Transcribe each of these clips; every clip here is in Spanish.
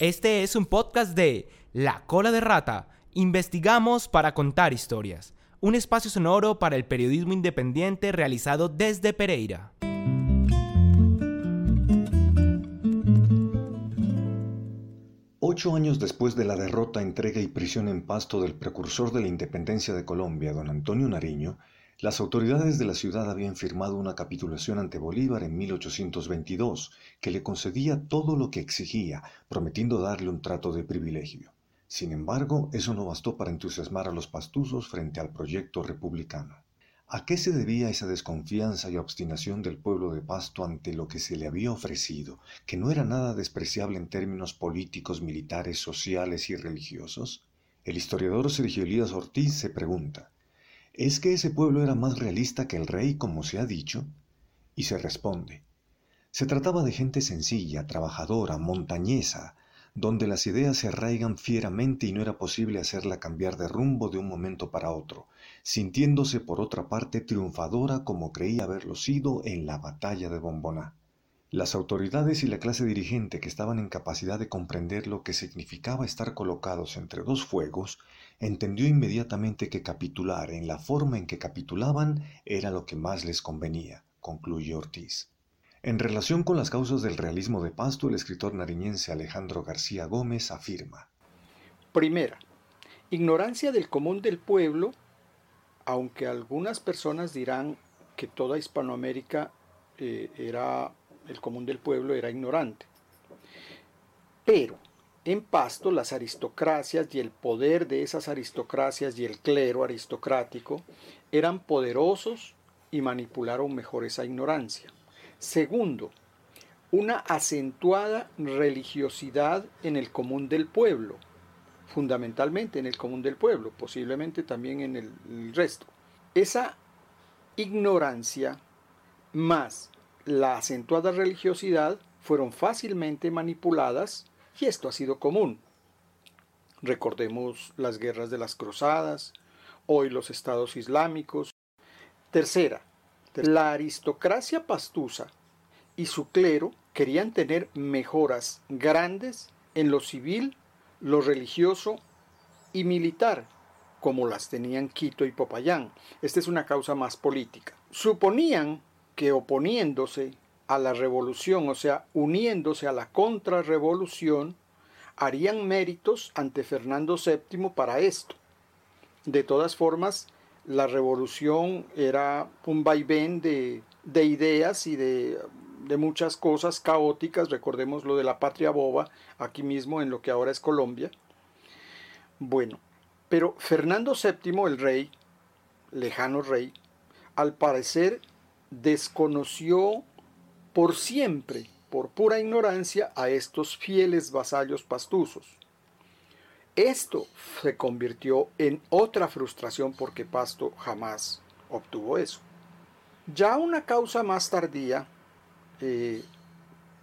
Este es un podcast de La Cola de Rata. Investigamos para contar historias. Un espacio sonoro para el periodismo independiente realizado desde Pereira. Ocho años después de la derrota, entrega y prisión en Pasto del precursor de la independencia de Colombia, don Antonio Nariño, las autoridades de la ciudad habían firmado una capitulación ante Bolívar en 1822 que le concedía todo lo que exigía, prometiendo darle un trato de privilegio. Sin embargo, eso no bastó para entusiasmar a los pastuzos frente al proyecto republicano. ¿A qué se debía esa desconfianza y obstinación del pueblo de Pasto ante lo que se le había ofrecido, que no era nada despreciable en términos políticos, militares, sociales y religiosos? El historiador Sergio Elías Ortiz se pregunta, ¿Es que ese pueblo era más realista que el rey, como se ha dicho? Y se responde, se trataba de gente sencilla, trabajadora, montañesa, donde las ideas se arraigan fieramente y no era posible hacerla cambiar de rumbo de un momento para otro, sintiéndose por otra parte triunfadora como creía haberlo sido en la batalla de Bomboná. Las autoridades y la clase dirigente que estaban en capacidad de comprender lo que significaba estar colocados entre dos fuegos, entendió inmediatamente que capitular en la forma en que capitulaban era lo que más les convenía, concluye Ortiz. En relación con las causas del realismo de Pasto, el escritor nariñense Alejandro García Gómez afirma. Primera, ignorancia del común del pueblo, aunque algunas personas dirán que toda Hispanoamérica eh, era el común del pueblo era ignorante. Pero en Pasto las aristocracias y el poder de esas aristocracias y el clero aristocrático eran poderosos y manipularon mejor esa ignorancia. Segundo, una acentuada religiosidad en el común del pueblo, fundamentalmente en el común del pueblo, posiblemente también en el, resto. Esa ignorancia más la acentuada religiosidad fueron fácilmente manipuladas y esto ha sido común. Recordemos las guerras de las cruzadas, hoy los estados islámicos. Tercera, la aristocracia pastusa y su clero querían tener mejoras grandes en lo civil, lo religioso y militar, como las tenían Quito y Popayán. Esta es una causa más política. Suponían que oponiéndose a la revolución, o sea, uniéndose a la contrarrevolución, harían méritos ante Fernando VII para esto. De todas formas, la revolución era un vaivén de, de ideas y de, de, muchas cosas caóticas, recordemos lo de la patria boba, aquí mismo en lo que ahora es Colombia. Bueno, pero Fernando VII, el rey, lejano rey, al parecer desconoció por siempre, por pura ignorancia, a estos fieles vasallos pastuzos. Esto se convirtió en otra frustración porque Pasto jamás obtuvo eso. Ya una causa más tardía eh,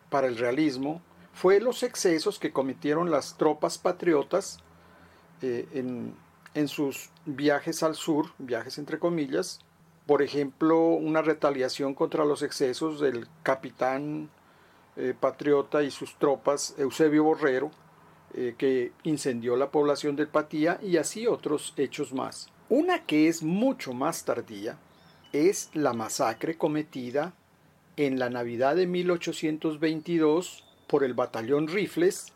para el realismo fue los excesos que cometieron las tropas patriotas eh, en, en sus viajes al sur, viajes entre comillas, por ejemplo, una retaliación contra los excesos del capitán eh, patriota y sus tropas, Eusebio Borrero, eh, que incendió la población del Patía y así otros hechos más. Una que es mucho más tardía es la masacre cometida en la Navidad de 1822 por el batallón Rifles,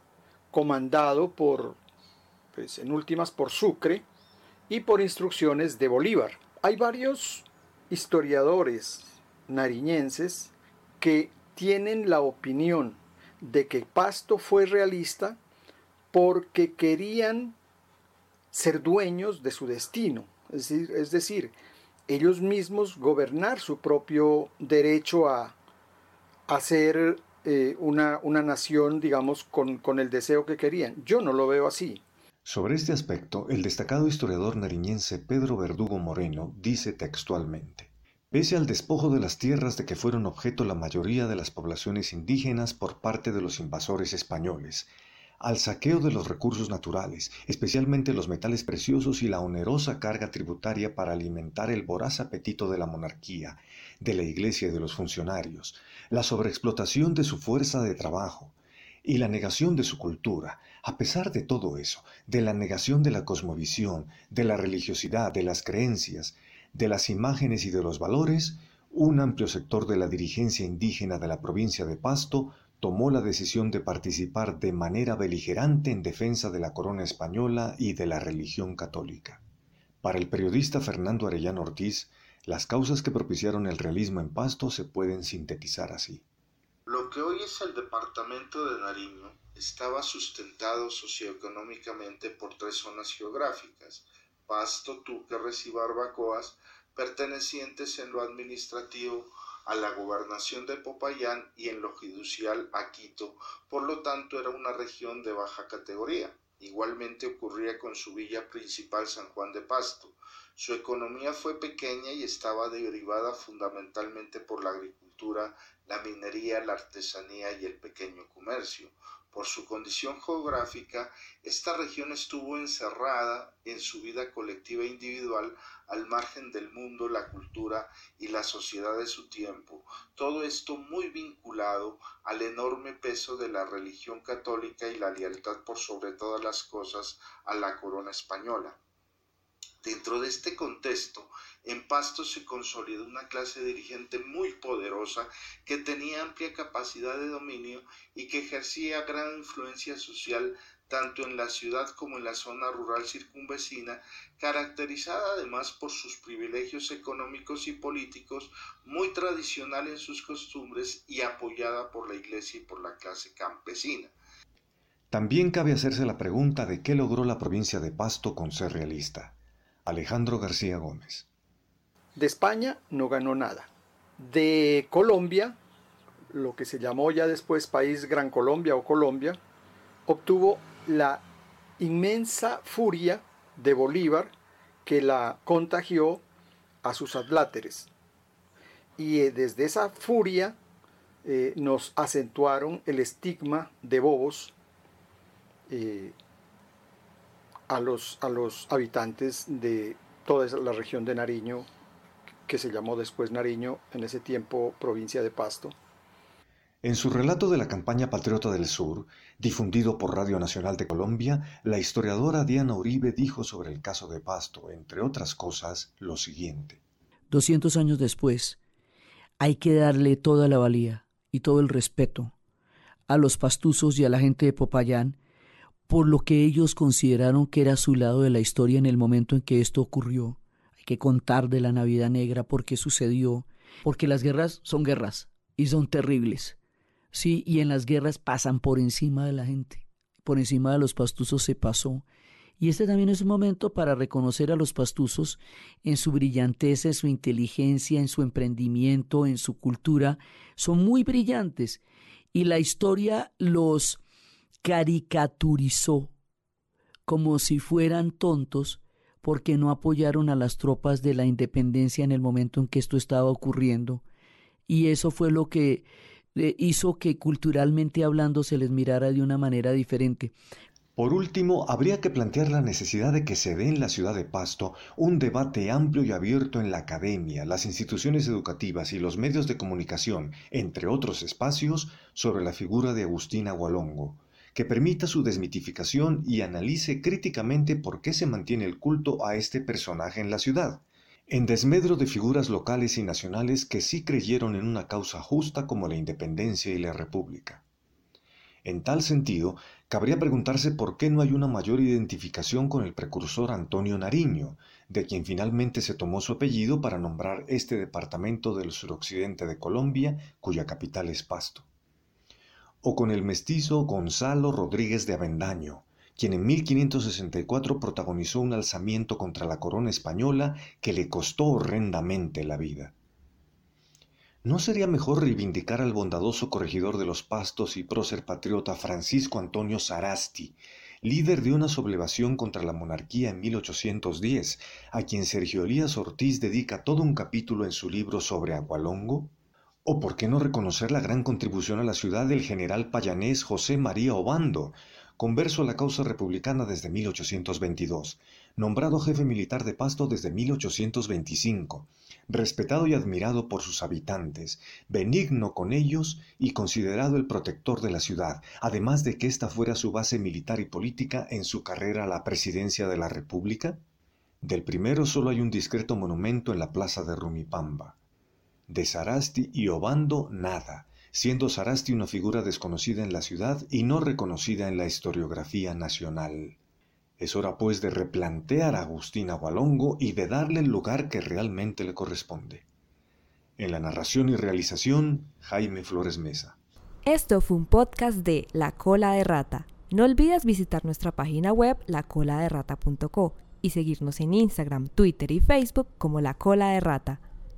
comandado por, pues en últimas por Sucre y por instrucciones de Bolívar. Hay varios historiadores nariñenses que tienen la opinión de que Pasto fue realista porque querían ser dueños de su destino, es decir, ellos mismos gobernar su propio derecho a, hacer eh, una, una, nación, digamos, con, con el deseo que querían. Yo no lo veo así. Sobre este aspecto, el destacado historiador nariñense Pedro Verdugo Moreno dice textualmente, Pese al despojo de las tierras de que fueron objeto la mayoría de las poblaciones indígenas por parte de los invasores españoles, al saqueo de los recursos naturales, especialmente los metales preciosos y la onerosa carga tributaria para alimentar el voraz apetito de la monarquía, de la iglesia y de los funcionarios, la sobreexplotación de su fuerza de trabajo, y la negación de su cultura, a pesar de todo eso, de la negación de la cosmovisión, de la religiosidad, de las creencias, de las imágenes y de los valores, un amplio sector de la dirigencia indígena de la provincia de Pasto tomó la decisión de participar de manera beligerante en defensa de la corona española y de la religión católica. Para el periodista Fernando Arellano Ortiz, las causas que propiciaron el realismo en Pasto se pueden sintetizar así. Que hoy es el departamento de Nariño estaba sustentado socioeconómicamente por tres zonas geográficas, Pasto, Túquerres y Barbacoas, pertenecientes en lo administrativo a la gobernación de Popayán y en lo judicial a Quito, por lo tanto era una región de baja categoría. Igualmente ocurría con su villa principal San Juan de Pasto. Su economía fue pequeña y estaba derivada fundamentalmente por la agricultura, la minería, la artesanía y el pequeño comercio. Por su condición geográfica, esta región estuvo encerrada en su vida colectiva e individual al margen del mundo, la cultura y la sociedad de su tiempo, todo esto muy vinculado al enorme peso de la religión católica y la lealtad por sobre todas las cosas a la corona española. Dentro de este contexto, en Pasto se consolidó una clase dirigente muy poderosa que tenía amplia capacidad de dominio y que ejercía gran influencia social tanto en la ciudad como en la zona rural circunvecina, caracterizada además por sus privilegios económicos y políticos, muy tradicional en sus costumbres y apoyada por la Iglesia y por la clase campesina. También cabe hacerse la pregunta de qué logró la provincia de Pasto con ser realista. Alejandro García Gómez. De España no ganó nada. De Colombia, lo que se llamó ya después País Gran Colombia o Colombia, obtuvo la inmensa furia de Bolívar que la contagió a sus adláteres. Y eh, desde esa furia eh, nos acentuaron el estigma de bobos eh, a los, a los habitantes de toda la región de Nariño, que se llamó después Nariño, en ese tiempo provincia de Pasto. En su relato de la campaña Patriota del Sur, difundido por Radio Nacional de Colombia, la historiadora Diana Uribe dijo sobre el caso de Pasto, entre otras cosas, lo siguiente. 200 años después, hay que darle toda la valía y todo el respeto a los pastuzos y a la gente de Popayán por lo que ellos consideraron que era su lado de la historia en el momento en que esto ocurrió. Que contar de la Navidad Negra, por qué sucedió, porque las guerras son guerras y son terribles. Sí, y en las guerras pasan por encima de la gente, por encima de los pastuzos se pasó. Y este también es un momento para reconocer a los pastuzos en su brillanteza, en su inteligencia, en su emprendimiento, en su cultura. Son muy brillantes. Y la historia los caricaturizó como si fueran tontos porque no apoyaron a las tropas de la independencia en el momento en que esto estaba ocurriendo. Y eso fue lo que eh, hizo que culturalmente hablando se les mirara de una manera diferente. Por último, habría que plantear la necesidad de que se dé en la ciudad de Pasto un debate amplio y abierto en la academia, las instituciones educativas y los medios de comunicación, entre otros espacios, sobre la figura de Agustín Agualongo que permita su desmitificación y analice críticamente por qué se mantiene el culto a este personaje en la ciudad, en desmedro de figuras locales y nacionales que sí creyeron en una causa justa como la independencia y la república. En tal sentido, cabría preguntarse por qué no hay una mayor identificación con el precursor Antonio Nariño, de quien finalmente se tomó su apellido para nombrar este departamento del suroccidente de Colombia, cuya capital es Pasto o con el mestizo Gonzalo Rodríguez de Avendaño, quien en 1564 protagonizó un alzamiento contra la corona española que le costó horrendamente la vida. ¿No sería mejor reivindicar al bondadoso corregidor de los pastos y prócer patriota Francisco Antonio Sarasti, líder de una sublevación contra la monarquía en 1810, a quien Sergio Elías Ortiz dedica todo un capítulo en su libro sobre Agualongo? ¿O por qué no reconocer la gran contribución a la ciudad del general payanés José María Obando, converso a la causa republicana desde 1822, nombrado jefe militar de Pasto desde 1825, respetado y admirado por sus habitantes, benigno con ellos y considerado el protector de la ciudad, además de que ésta fuera su base militar y política en su carrera a la presidencia de la República? Del primero solo hay un discreto monumento en la plaza de Rumipamba. De Sarasti y Obando nada, siendo Sarasti una figura desconocida en la ciudad y no reconocida en la historiografía nacional. Es hora pues de replantear a Agustín Agualongo y de darle el lugar que realmente le corresponde. En la narración y realización, Jaime Flores Mesa. Esto fue un podcast de La Cola de Rata. No olvides visitar nuestra página web lacoladerrata.co y seguirnos en Instagram, Twitter y Facebook como La Cola de Rata.